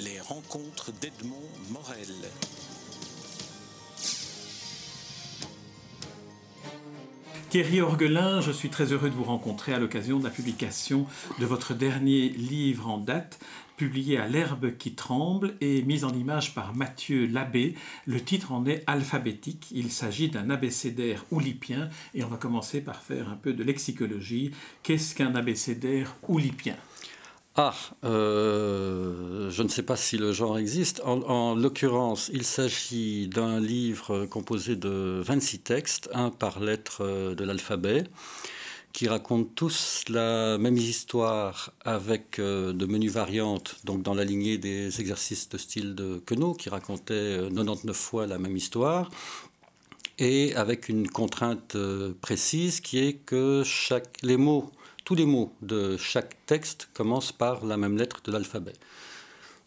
Les rencontres d'Edmond Morel. Thierry Orgelin, je suis très heureux de vous rencontrer à l'occasion de la publication de votre dernier livre en date, publié à L'herbe qui tremble et mis en image par Mathieu Labbé. Le titre en est alphabétique. Il s'agit d'un abécédaire oulipien et on va commencer par faire un peu de lexicologie. Qu'est-ce qu'un abécédaire oulipien? Ah, euh, je ne sais pas si le genre existe. En, l'occurrence, il s'agit d'un livre composé de 26 textes, un par lettre euh, de l'alphabet, qui racontent tous la même histoire avec euh, de menus variantes, donc dans la lignée des exercices de style de Queneau, qui racontait 99 fois la même histoire, et avec une contrainte précise qui est que chaque, les mots tous les mots de chaque texte commencent par la même lettre de l'alphabet.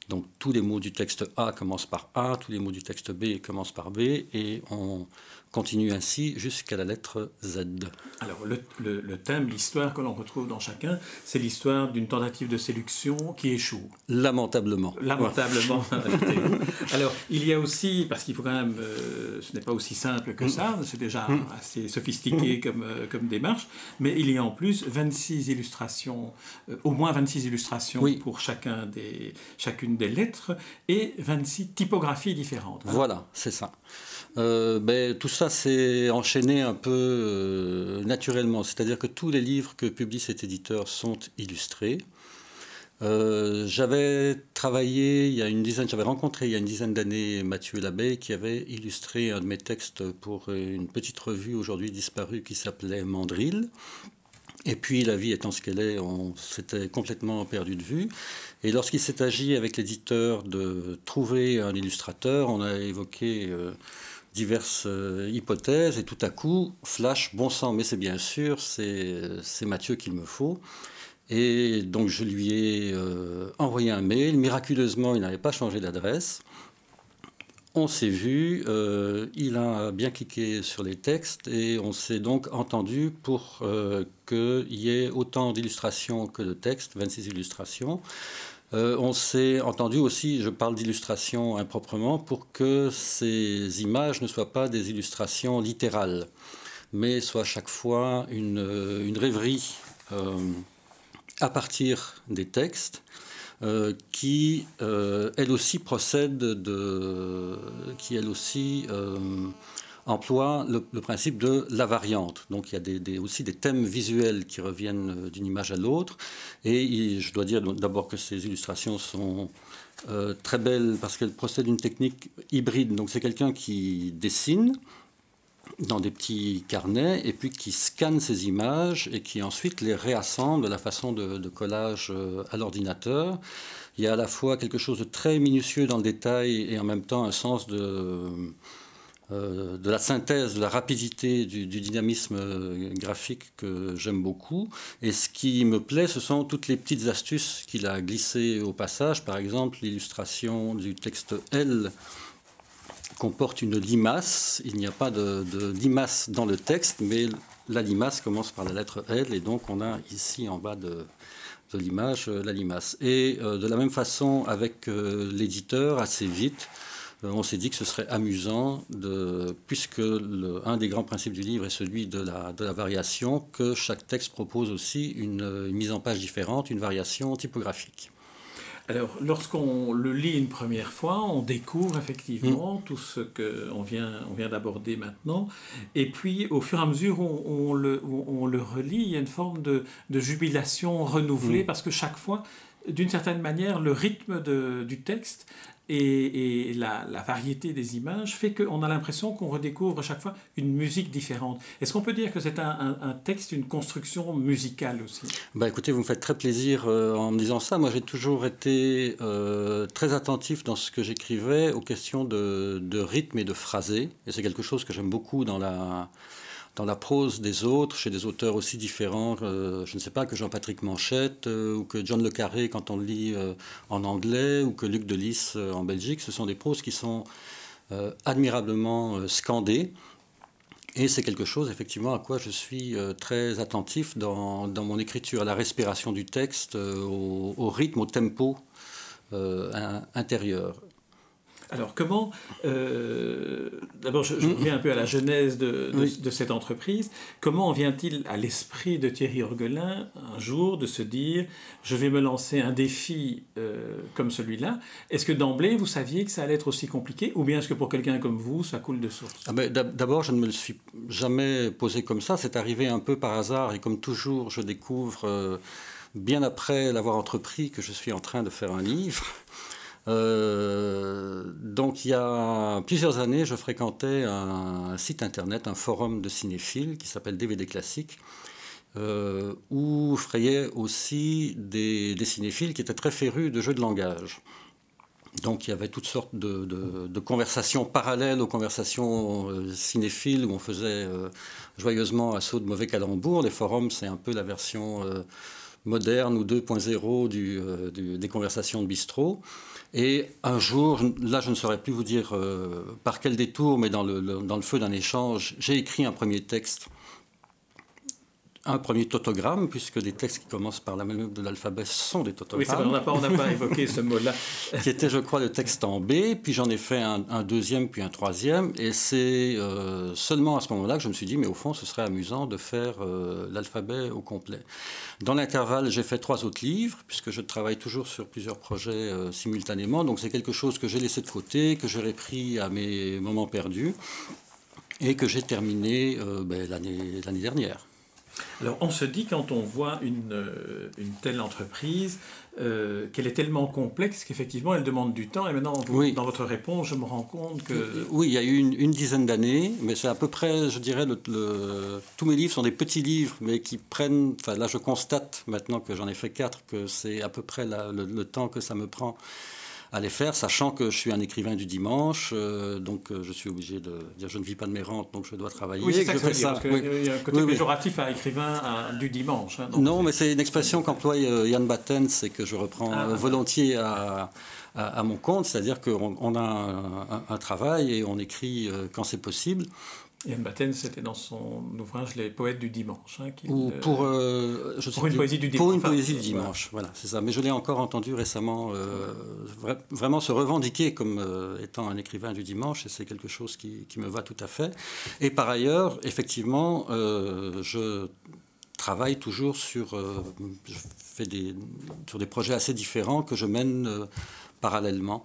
Donc tous les mots du texte A commencent par A, tous les mots du texte B commencent par B, et on continue ainsi jusqu'à la lettre Z. Alors le, thème, l'histoire que l'on retrouve dans chacun, c'est l'histoire d'une tentative de séduction qui échoue. Lamentablement. Lamentablement. Alors il y a aussi, parce qu'il faut quand même, euh, ce n'est pas aussi simple que ça, c'est déjà mm. assez sophistiqué comme, euh, comme démarche, mais il y a en plus 26 illustrations, euh, au moins 26 illustrations pour chacun des, chacune des lettres et 26 typographies différentes. Voilà, c'est ça. ben, tout ça ça s'est enchaîné un peu euh, naturellement. C'est-à-dire que tous les livres que publie cet éditeur sont illustrés. Euh, j'avais travaillé il y a une dizaine, j'avais rencontré il y a une dizaine d'années Mathieu Labbé qui avait illustré un de mes textes pour une petite revue aujourd'hui disparue qui s'appelait Mandril. Et puis la vie étant ce qu'elle est, on s'était complètement perdu de vue. Et lorsqu'il s'est agi avec l'éditeur de trouver un illustrateur, on a évoqué euh, diverses euh, hypothèses et tout à coup, flash, bon sang, mais c'est bien sûr, c'est Mathieu qu'il me faut. Et donc je lui ai euh, envoyé un mail. Miraculeusement, il n'avait pas changé d'adresse. On s'est vu, euh, il a bien cliqué sur les textes et on s'est donc entendu pour qu'il y ait autant d'illustrations que de textes, 26 illustrations. Euh, on s'est entendu aussi, je parle d'illustration improprement, pour que ces images ne soient pas des illustrations littérales, mais soient chaque fois une, euh, rêverie euh, à partir des textes. qui elle aussi procède de, qui elle aussi emploie le, principe de la variante. Donc il y a aussi des thèmes visuels qui reviennent euh, d'une image à l'autre. Et je dois dire d'abord que ces illustrations sont euh, très belles parce qu'elles procèdent d'une technique hybride. Donc c'est quelqu'un qui dessine dans des petits carnets et puis qui scanne ces images et qui ensuite les réassemble de la façon de, collage euh, à l'ordinateur. Il y a à la fois quelque chose de très minutieux dans le détail et en même temps un sens de euh, de la synthèse, de la rapidité, du, dynamisme euh, graphique que j'aime beaucoup. Et ce qui me plaît, ce sont toutes les petites astuces qu'il a glissées au passage. Par exemple, l'illustration du texte L comporte une limace. Il n'y a pas de, limace dans le texte, mais la limace commence par la lettre L. Et donc, on a ici en bas de, l'image la limace. Et euh, de la même façon, avec l'éditeur, assez vite, euh, on s'est dit que ce serait amusant, de, puisque un des grands principes du livre est celui de la, variation, que chaque texte propose aussi une, mise en page différente, une variation typographique. Alors, lorsqu'on le lit une première fois, on découvre effectivement mm. tout ce qu'on vient, on vient d'aborder maintenant. Et puis, au fur et à mesure où on, le, on le, relit, il y a une forme de, jubilation renouvelée, mm. parce que chaque fois, d'une certaine manière, le rythme du texte et, la, variété des images fait qu'on a l'impression qu'on redécouvre chaque fois une musique différente. Est-ce qu'on peut dire que c'est un, texte, une construction musicale aussi? Bah Écoutez, vous me faites très plaisir euh, en me disant ça. Moi, j'ai toujours été euh, très attentif dans ce que j'écrivais aux questions de, de rythme et de phrasé. Et c'est quelque chose que j'aime beaucoup dans la dans la prose des autres, chez des auteurs aussi différents, euh, je ne sais pas, que Jean-Patrick Manchette euh, ou que John Le Carré quand on le lit euh, en anglais ou que Luc Delis en Belgique, ce sont des proses qui sont admirablement scandées. Et c'est quelque chose, effectivement, à quoi je suis très attentif dans, dans mon écriture, à la respiration du texte, au, rythme, au tempo intérieure. Alors comment, euh, d'abord je, mm. reviens un peu à la genèse de, cette entreprise, comment vient-il à l'esprit de Thierry Orgelin un jour de se dire je vais me lancer un défi euh, comme celui-là? Est-ce que d'emblée vous saviez que ça allait être aussi compliqué ou bien est-ce que pour quelqu'un comme vous ça coule de source? Ah ben, D'abord je ne me le suis jamais posé comme ça, c'est arrivé un peu par hasard et comme toujours je découvre euh, bien après l'avoir entrepris que je suis en train de faire un livre. Euh, donc il y a plusieurs années, je fréquentais un, site internet, un forum de cinéphiles qui s'appelle DVD Classique, euh, où frayaient aussi des, cinéphiles qui étaient très férus de jeux de langage. Donc il y avait toutes sortes de, conversations parallèles aux conversations euh, cinéphiles où on faisait joyeusement assaut de mauvais calembours. Les forums, c'est un peu la version moderne ou 2.0 des conversations de bistrot. Et un jour, là je ne saurais plus vous dire euh, par quel détour, mais dans le, dans le feu d'un échange, j'ai écrit un premier texte un premier tautogramme, puisque des textes qui commencent par la même de l'alphabet sont des tautogrammes. Oui, on n'a pas, pas, évoqué ce mot-là. qui était, je crois, le texte en B, puis j'en ai fait un, deuxième, puis un troisième, et c'est euh, seulement à ce moment-là que je me suis dit, mais au fond, ce serait amusant de faire euh, l'alphabet au complet. Dans l'intervalle, j'ai fait trois autres livres, puisque je travaille toujours sur plusieurs projets euh, simultanément, donc c'est quelque chose que j'ai laissé de côté, que j'ai repris à mes moments perdus, et que j'ai terminé ben, l'année dernière. Alors on se dit quand on voit une, euh, une telle entreprise euh, qu'elle est tellement complexe qu'effectivement elle demande du temps. Et maintenant dans votre réponse je me rends compte que... Oui, il y a eu une, dizaine d'années, mais c'est à peu près, je dirais, le, tous mes livres sont des petits livres mais qui prennent... Enfin là je constate maintenant que j'en ai fait quatre que c'est à peu près le, temps que ça me prend à les faire, sachant que je suis un écrivain du dimanche, euh, donc euh, je suis obligé de dire je ne vis pas de mes rentes, donc je dois travailler. Oui, c'est ça que je parce y a un côté péjoratif à écrivain du dimanche. Hein, non, mais c'est une expression qu'emploie euh, Yann Batten, c'est que je reprends ah, volontiers à, à, mon compte, c'est-à-dire qu'on on a un, un, travail et on écrit quand c'est possible. Yann Batten, c'était dans son ouvrage Les poètes du dimanche. Hein, Ou pour, euh, pour une poésie du dimanche. Pour une poésie du dimanche, voilà, c'est ça. Mais je l'ai encore entendu récemment euh, vraiment se revendiquer comme euh, étant un écrivain du dimanche, et c'est quelque chose qui, qui, me va tout à fait. Et par ailleurs, effectivement, je travaille toujours sur, je fais des, sur des projets assez différents que je mène parallèlement.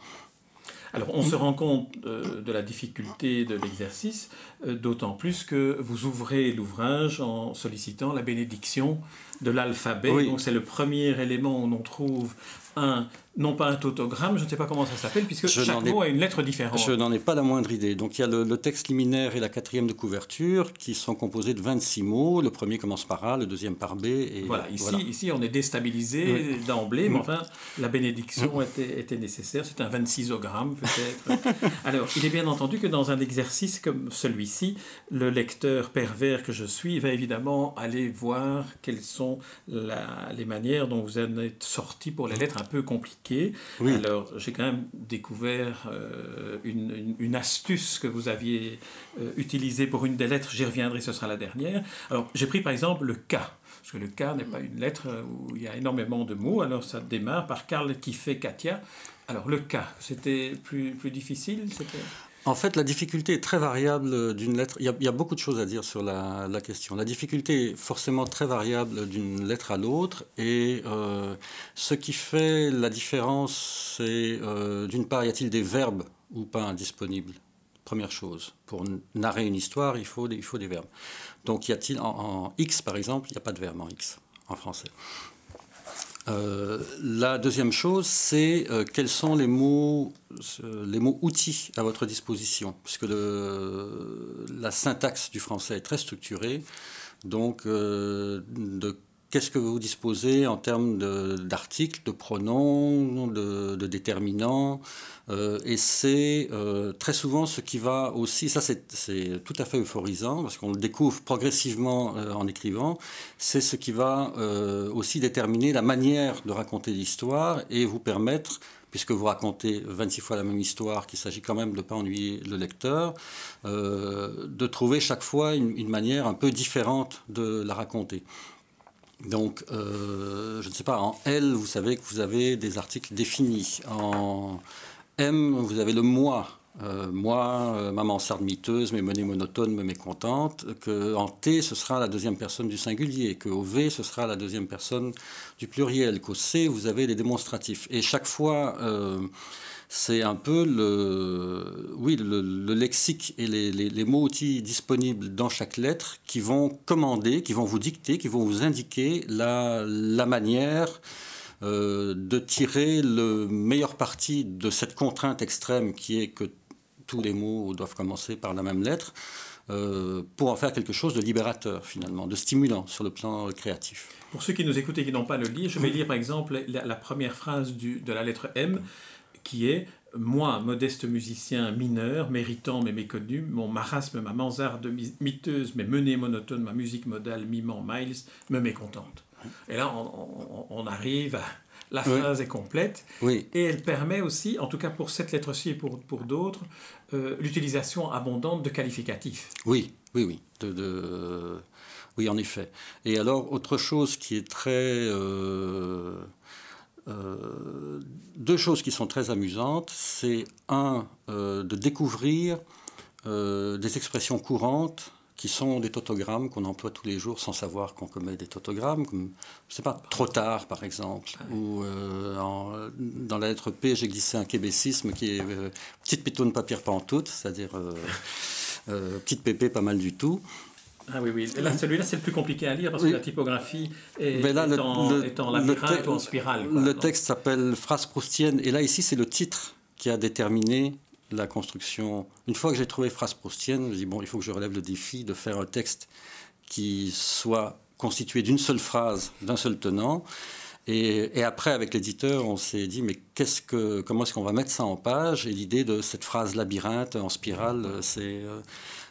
Alors on se rend compte euh, de la difficulté de l'exercice, euh, d'autant plus que vous ouvrez l'ouvrage en sollicitant la bénédiction de l'alphabet. Donc c'est le premier élément où on trouve un, non pas un tautogramme, je ne sais pas comment ça s'appelle, puisque chaque mot a une lettre différente. Je n'en ai pas la moindre idée. Donc il y a le, texte liminaire et la quatrième de couverture qui sont composés de 26 mots. Le premier commence par A, le deuxième par B. Et voilà, ici, ici on est déstabilisé d'emblée, mais mm. enfin la bénédiction mm. était, était, nécessaire. C'est un 26ogramme peut-être. Alors il est bien entendu que dans un exercice comme celui-ci, le lecteur pervers que je suis va évidemment aller voir quelles sont les manières dont vous en êtes sorti pour les lettres un peu compliquées. Alors, j'ai quand même découvert euh, une, astuce que vous aviez euh, utilisée pour une des lettres. J'y reviendrai, ce sera la dernière. Alors, j'ai pris par exemple le K. Parce que le K n'est pas une lettre où il y a énormément de mots. Alors, ça démarre par Karl qui fait Katia. Alors, le K, c'était plus, plus difficile en fait, la difficulté est très variable d'une lettre. Il y, a, beaucoup de choses à dire sur la, question. La difficulté est forcément très variable d'une lettre à l'autre. Et euh, ce qui fait la différence, c'est euh, d'une part, y a-t-il des verbes ou pas indisponibles? Première chose. Pour narrer une histoire, il faut des, il faut des verbes. Donc, y a-t-il en X, par exemple, il n'y a pas de verbe en X en français. Euh, la deuxième chose, c'est euh, quels sont les mots, euh, les mots outils à votre disposition, puisque la syntaxe du français est très structurée. Donc, de qu'est-ce que vous disposez en termes d'articles, de, pronoms, de, déterminants euh, Et c'est euh, très souvent ce qui va aussi, ça c'est tout à fait euphorisant, parce qu'on le découvre progressivement euh, en écrivant, c'est ce qui va aussi déterminer la manière de raconter l'histoire et vous permettre puisque vous racontez 26 fois la même histoire, qu'il s'agit quand même de ne pas ennuyer le lecteur, de trouver chaque fois une, manière un peu différente de la raconter. Donc, euh, je ne sais pas, en L, vous savez que vous avez des articles définis. En M, vous avez le moi. Euh, moi, euh, maman sarmiteuse, mais menée monotone, me mécontente. Que en T, ce sera la deuxième personne du singulier. Que au V, ce sera la deuxième personne du pluriel. Qu'au C, vous avez les démonstratifs. Et chaque fois, c'est un peu le, oui, le, lexique et les, mots-outils disponibles dans chaque lettre qui vont commander, qui vont vous dicter, qui vont vous indiquer la, la manière euh, de tirer le meilleur parti de cette contrainte extrême qui est que tous les mots doivent commencer par la même lettre. Euh, pour en faire quelque chose de libérateur finalement, de stimulant sur le plan créatif. Pour ceux qui nous écoutent et qui n'ont pas le livre, je vais lire par exemple la, première phrase de la lettre M qui est moi, modeste musicien mineur, méritant mais méconnu, mon marasme, ma mansarde miteuse mais menée monotone, ma musique modale mimant Miles, me mécontente. Et là, on, arrive à... La phrase est complète oui. et elle permet aussi, en tout cas pour cette lettre-ci et pour, pour d'autres, euh, l'utilisation abondante de qualificatifs. Oui, oui, oui. De, Oui, en effet. Et alors, autre chose qui est très... Euh, deux choses qui sont très amusantes. C'est un, euh, de découvrir euh, des expressions courantes qui sont des tautogrammes qu'on emploie tous les jours sans savoir qu'on commet des tautogrammes, comme, je sais pas, trop tard par exemple, ah ou dans la lettre P, j'ai glissé un québécisme qui est petite pitoune papier pantoute, c'est-à-dire petite pépé pas mal du tout. Ah oui, oui. Là, celui-là, c'est le plus compliqué à lire parce que la typographie est, en, labyrinthe ou en spirale. le texte s'appelle Phrase proustienne. Et là, ici, c'est le titre qui a déterminé la construction. Une fois que j'ai trouvé Phrase proustienne, je dis, bon, il faut que je relève le défi de faire un texte qui soit constitué d'une seule phrase, d'un seul tenant. Et, après, avec l'éditeur, on s'est dit, mais qu'est-ce que, comment est-ce qu'on va mettre ça en page? Et l'idée de cette phrase labyrinthe en spirale, c'est...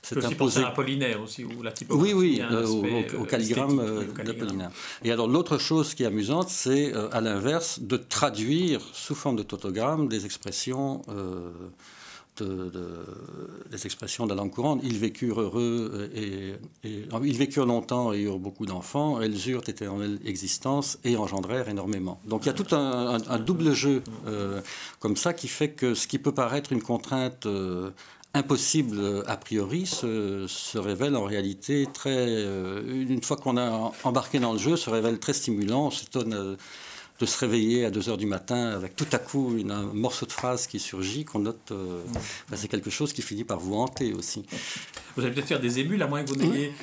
Euh, c'est aussi penser à Apollinaire aussi, ou la typographie. Oui, oui, euh, au, euh, calligramme d'Apollinaire. Et alors l'autre chose qui est amusante, c'est à l'inverse de traduire sous forme de tautogramme des expressions de, des expressions de la langue courante. Ils vécurent heureux et, ils vécurent longtemps et eurent beaucoup d'enfants. Elles eurent éternelle existence et engendrèrent énormément. Donc il y a tout un, double jeu euh, comme ça qui fait que ce qui peut paraître une contrainte euh, impossible a priori se, se, révèle en réalité très, euh, une fois qu'on a embarqué dans le jeu, se révèle très stimulant. On s'étonne de se réveiller à 2 heures du matin avec tout à coup une, un morceau de phrase qui surgit, qu'on note, euh, ben, c'est quelque chose qui finit par vous hanter aussi. Vous allez peut-être faire des émules, à moins que vous n'ayez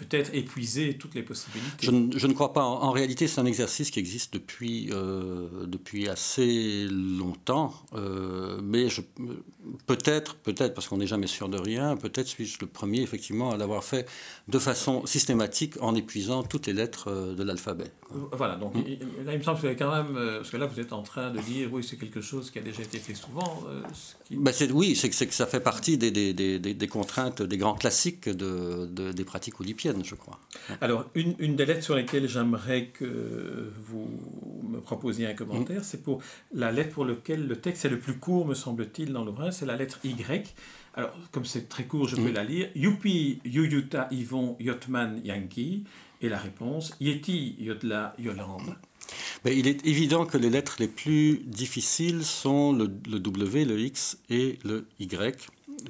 peut-être épuiser toutes les possibilités. Je, ne, crois pas. En, réalité, c'est un exercice qui existe depuis, euh, depuis assez longtemps. Euh, mais peut-être, peut-être, parce qu'on n'est jamais sûr de rien, peut-être suis-je le premier, effectivement, à l'avoir fait de façon systématique en épuisant toutes les lettres euh, de l'alphabet. Voilà, donc mm. là, il me semble que vous avez quand même. Parce que là, vous êtes en train de dire, oui, c'est quelque chose qui a déjà été fait souvent. Ben, oui, c'est que, ça fait partie des, des, des, des, contraintes, des grands classiques de, des pratiques oulipiennes je crois. Alors, une, une, des lettres sur lesquelles j'aimerais que vous me proposiez un commentaire, mm. c'est pour la lettre pour laquelle le texte est le plus court, me semble-t-il, dans l'ouvrage, c'est la lettre Y. Alors, comme c'est très court, je peux mm. la lire. Youpi, Yuyuta, Yvon, Yotman, Yankee. Et la réponse, Yeti, Yodla, Yolande. Mais il est évident que les lettres les plus difficiles sont le, le W, le X et le Y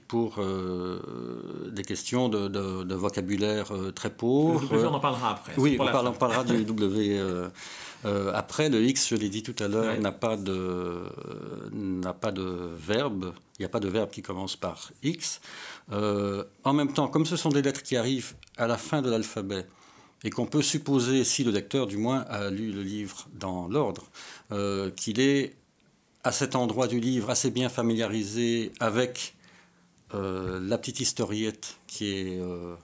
pour euh, des questions de, vocabulaire euh, très pauvre. Le W, on en parlera après. Oui, on, parlera du W euh, après. Le X, je l'ai dit tout à l'heure, n'a pas, de, n'a pas de verbe. Il n'y a pas de verbe qui commence par X. en même temps, comme ce sont des lettres qui arrivent à la fin de l'alphabet, et qu'on peut supposer, si le lecteur du moins a lu le livre dans l'ordre, qu'il est à cet endroit du livre assez bien familiarisé avec euh, la petite historiette qui est, euh,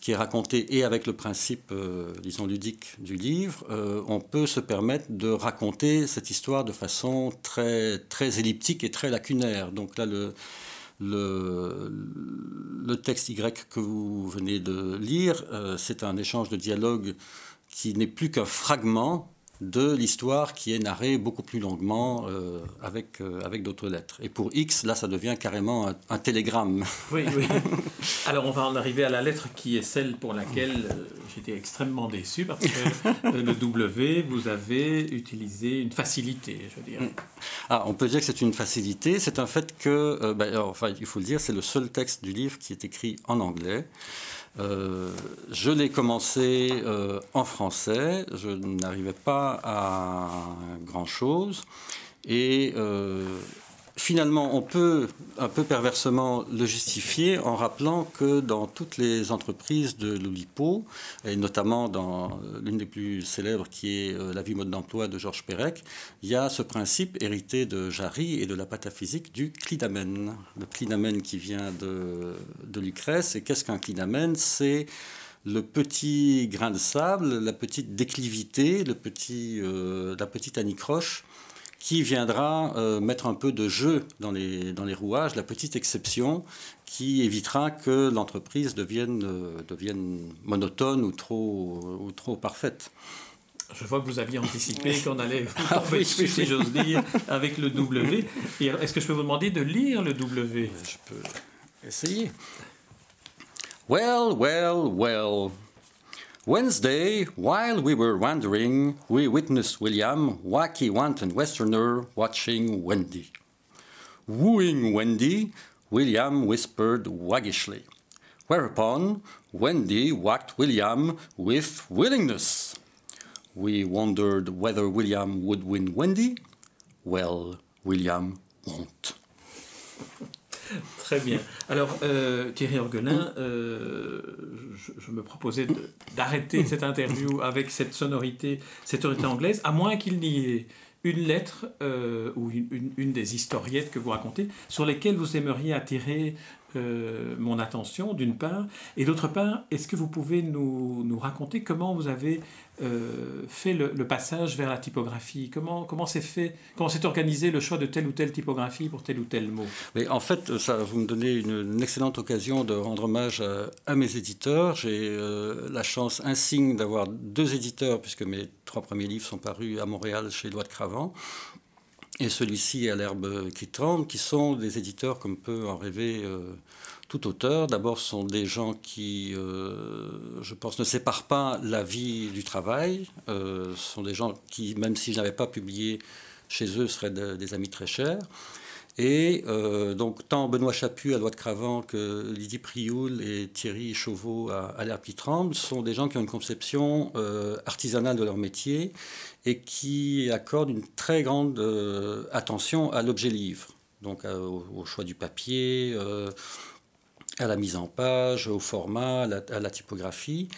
qui est racontée et avec le principe, euh, disons, ludique du livre, on peut se permettre de raconter cette histoire de façon très, très elliptique et très lacunaire. Donc là, le, le texte Y que vous venez de lire, c'est un échange de dialogue qui n'est plus qu'un fragment de l'histoire qui est narrée beaucoup plus longuement euh, avec, euh, avec d'autres lettres. Et pour X, là, ça devient carrément un, télégramme. Oui, oui. Alors, on va en arriver à la lettre qui est celle pour laquelle euh, j'étais extrêmement déçu, parce que le W, vous avez utilisé une facilité, je dirais. Ah, on peut dire que c'est une facilité. C'est un fait que, ben, enfin, il faut le dire, c'est le seul texte du livre qui est écrit en anglais. Euh, je l'ai commencé euh, en français, je n'arrivais pas à grand-chose. Et euh, finalement, on peut un peu perversement le justifier en rappelant que dans toutes les entreprises de l'Oulipo, et notamment dans l'une des plus célèbres qui est euh, La vie mode d'emploi de Georges Perec, il y a ce principe hérité de Jarry et de la pataphysique du clinamen. Le clinamen qui vient de, de Lucrèce. Et qu'est-ce qu'un clinamen? C'est le petit grain de sable, la petite déclivité, le petit, euh, la petite anicroche qui viendra euh, mettre un peu de jeu dans les, dans les rouages, la petite exception qui évitera que l'entreprise devienne, euh, devienne monotone ou trop, ou trop parfaite. Je vois que vous aviez anticipé qu'on allait ah, oui, si j'ose dire, avec le W. est-ce que je peux vous demander de lire le W? Je peux essayer. Well, well, well. Wednesday, while we were wandering, we witnessed William, wacky wanton Westerner, watching Wendy. Wooing Wendy, William whispered waggishly. Whereupon, Wendy whacked William with willingness. We wondered whether William would win Wendy. Well, William won't. Très bien. Alors, euh, Thierry Orgelin, euh, je, me proposais d'arrêter cette interview avec cette sonorité, cette sonorité anglaise, à moins qu'il n'y ait une lettre euh, ou une, des historiettes que vous racontez sur lesquelles vous aimeriez attirer euh, mon attention, d'une part, et d'autre part, est-ce que vous pouvez nous raconter comment vous avez euh, fait le, passage vers la typographie. Comment comment s'est fait, comment s'est organisé le choix de telle ou telle typographie pour tel ou tel mot? Mais en fait, ça vous me donnez une, excellente occasion de rendre hommage à, mes éditeurs. J'ai euh, la chance insigne d'avoir deux éditeurs puisque mes trois premiers livres sont parus à Montréal chez de Cravant et celui-ci à l'herbe qui tremble, qui sont des éditeurs comme peut en rêver euh, tout auteur. D'abord, ce sont des gens qui, euh, je pense, ne séparent pas la vie du travail. Euh, ce sont des gens qui, même si je n'avais pas publié chez eux, seraient des amis très chers. Et donc, tant Benoît Chaput à Loi de Cravant que Lydie Prioul et Thierry Chauveau à, à l'herbe qui tremble sont des gens qui ont une conception artisanale de leur métier et qui accorde une très grande euh, attention à l'objet livre, donc euh, au, choix du papier, euh, à la mise en page, au format, à la typographie.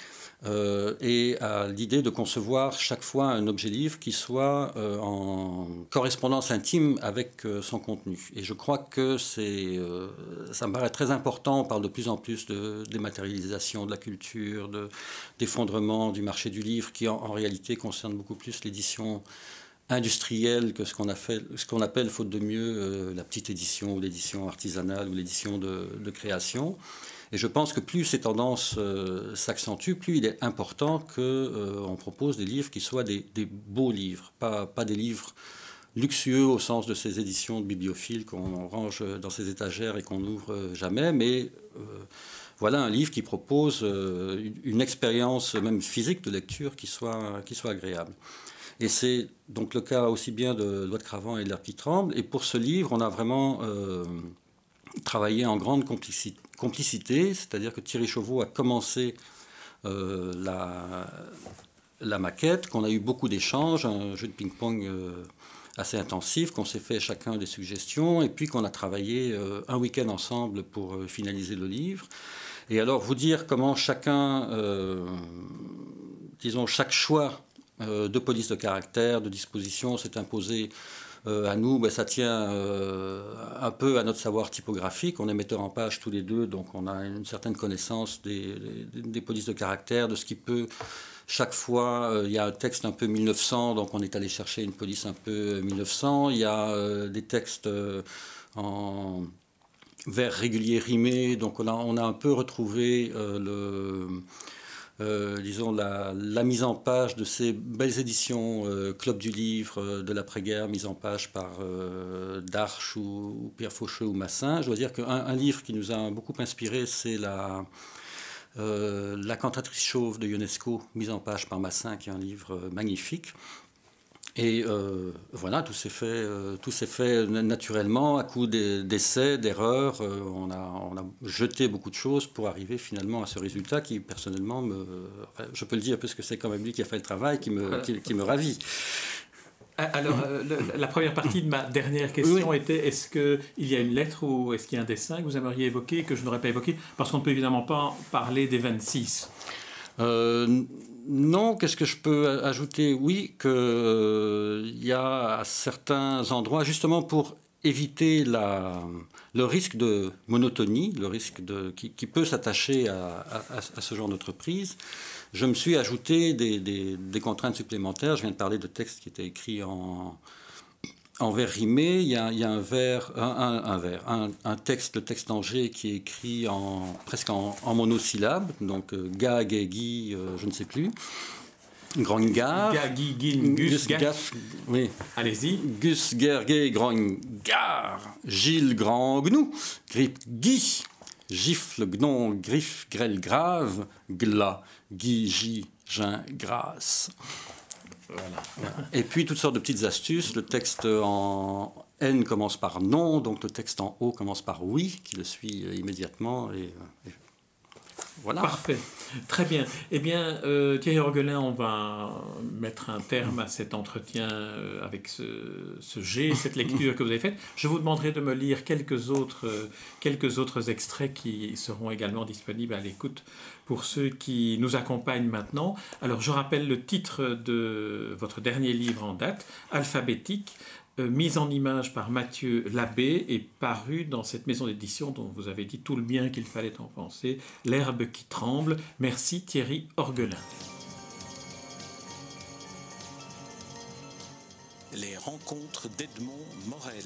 Euh, et à l'idée de concevoir chaque fois un objet livre qui soit euh, en correspondance intime avec euh, son contenu. Et je crois que c'est, ça me paraît très important. On parle de plus en plus de dématérialisation de la culture, de, d'effondrement du marché du livre, qui en, réalité concerne beaucoup plus l'édition industrielle que ce qu'on, appelle, faute de mieux, la petite édition ou l'édition artisanale ou l'édition de création. Et je pense que plus ces tendances euh, s'accentuent, plus il est important qu'on euh, propose des livres qui soient des, beaux livres, pas, pas, des livres luxueux au sens de ces éditions de bibliophiles qu'on range dans ses étagères et qu'on n'ouvre jamais, mais euh, voilà un livre qui propose une, expérience même physique de lecture qui soit, qui soit agréable. Et c'est donc le cas aussi bien de Loi de Cravant et de qui tremble. Et pour ce livre, on a vraiment travaillé en grande complicité c'est-à-dire que Thierry Chauveau a commencé euh, la, maquette, qu'on a eu beaucoup d'échanges, un jeu de ping-pong euh, assez intensif, qu'on s'est fait chacun des suggestions, et puis qu'on a travaillé euh, un week-end ensemble pour finaliser le livre. Et alors vous dire comment chacun, disons, chaque choix de police de caractère, de disposition s'est imposé à nous, ben, ça tient euh, un peu à notre savoir typographique. On est metteur en page tous les deux, donc on a une certaine connaissance des, polices de caractère, de ce qui peut chaque fois, euh, il y a un texte un peu 1900, donc on est allé chercher une police un peu 1900. Il y a des textes en vers régulier rimé, donc on a un peu retrouvé le, euh, disons, la, mise en page de ces belles éditions Club du Livre de l'après-guerre, mise en page par Darche ou, Pierre Faucheux ou Massin. Je dois dire qu'un livre qui nous a beaucoup inspiré, c'est la, la cantatrice chauve de Ionesco, mise en page par Massin, qui est un livre magnifique. Et euh, voilà, tout s'est fait, euh, tout s'est fait naturellement à coup d'essais, d'erreurs. Euh, on, a, on, a, jeté beaucoup de choses pour arriver finalement à ce résultat qui, personnellement, me, je peux le dire parce que c'est quand même lui qui a fait le travail, qui me, qui, me ravit. Ah, alors, la première partie de ma dernière question était est-ce qu'il y a une lettre ou est-ce qu'il y a un dessin que vous aimeriez évoquer que je n'aurais pas évoqué Parce qu'on ne peut évidemment pas parler des 26. Non, qu'est-ce que je peux ajouter? Oui, qu'il euh, y a certains endroits, justement pour éviter le risque de monotonie, le risque qui, peut s'attacher à, ce genre d'entreprise, je me suis ajouté des, contraintes supplémentaires. Je viens de parler de textes qui étaient écrits en, en vers rimé, il y a, un vers, un, un, texte, le texte d'Angers qui est écrit en, presque en, monosyllabe, donc euh, ga, gui, euh, je ne sais plus. Grongar. Ga, gi, gin, gus, gas. Oui. Allez-y. Gus, gerge, gar. Gilles, grand, gnou. Grip, gui. Gifle, gnon, griffe, grêle, grave. Gla, gui, gi, gin, grâce. Et puis toutes sortes de petites astuces. Le texte en N commence par non, donc le texte en O commence par oui, qui le suit euh, immédiatement. Et, voilà. Parfait. Très bien. Eh bien, euh, Thierry Orgelin, on va mettre un terme à cet entretien euh, avec ce, ce G, cette lecture que vous avez faite. Je vous demanderai de me lire quelques autres, quelques autres extraits qui seront également disponibles à l'écoute pour ceux qui nous accompagnent maintenant. Alors je rappelle le titre de votre dernier livre en date, Alphabétique, euh, mise en image par Mathieu Labbé et paru dans cette maison d'édition dont vous avez dit tout le bien qu'il fallait en penser, L'herbe qui tremble. Merci Thierry Orgelin. Les rencontres d'Edmond Morel.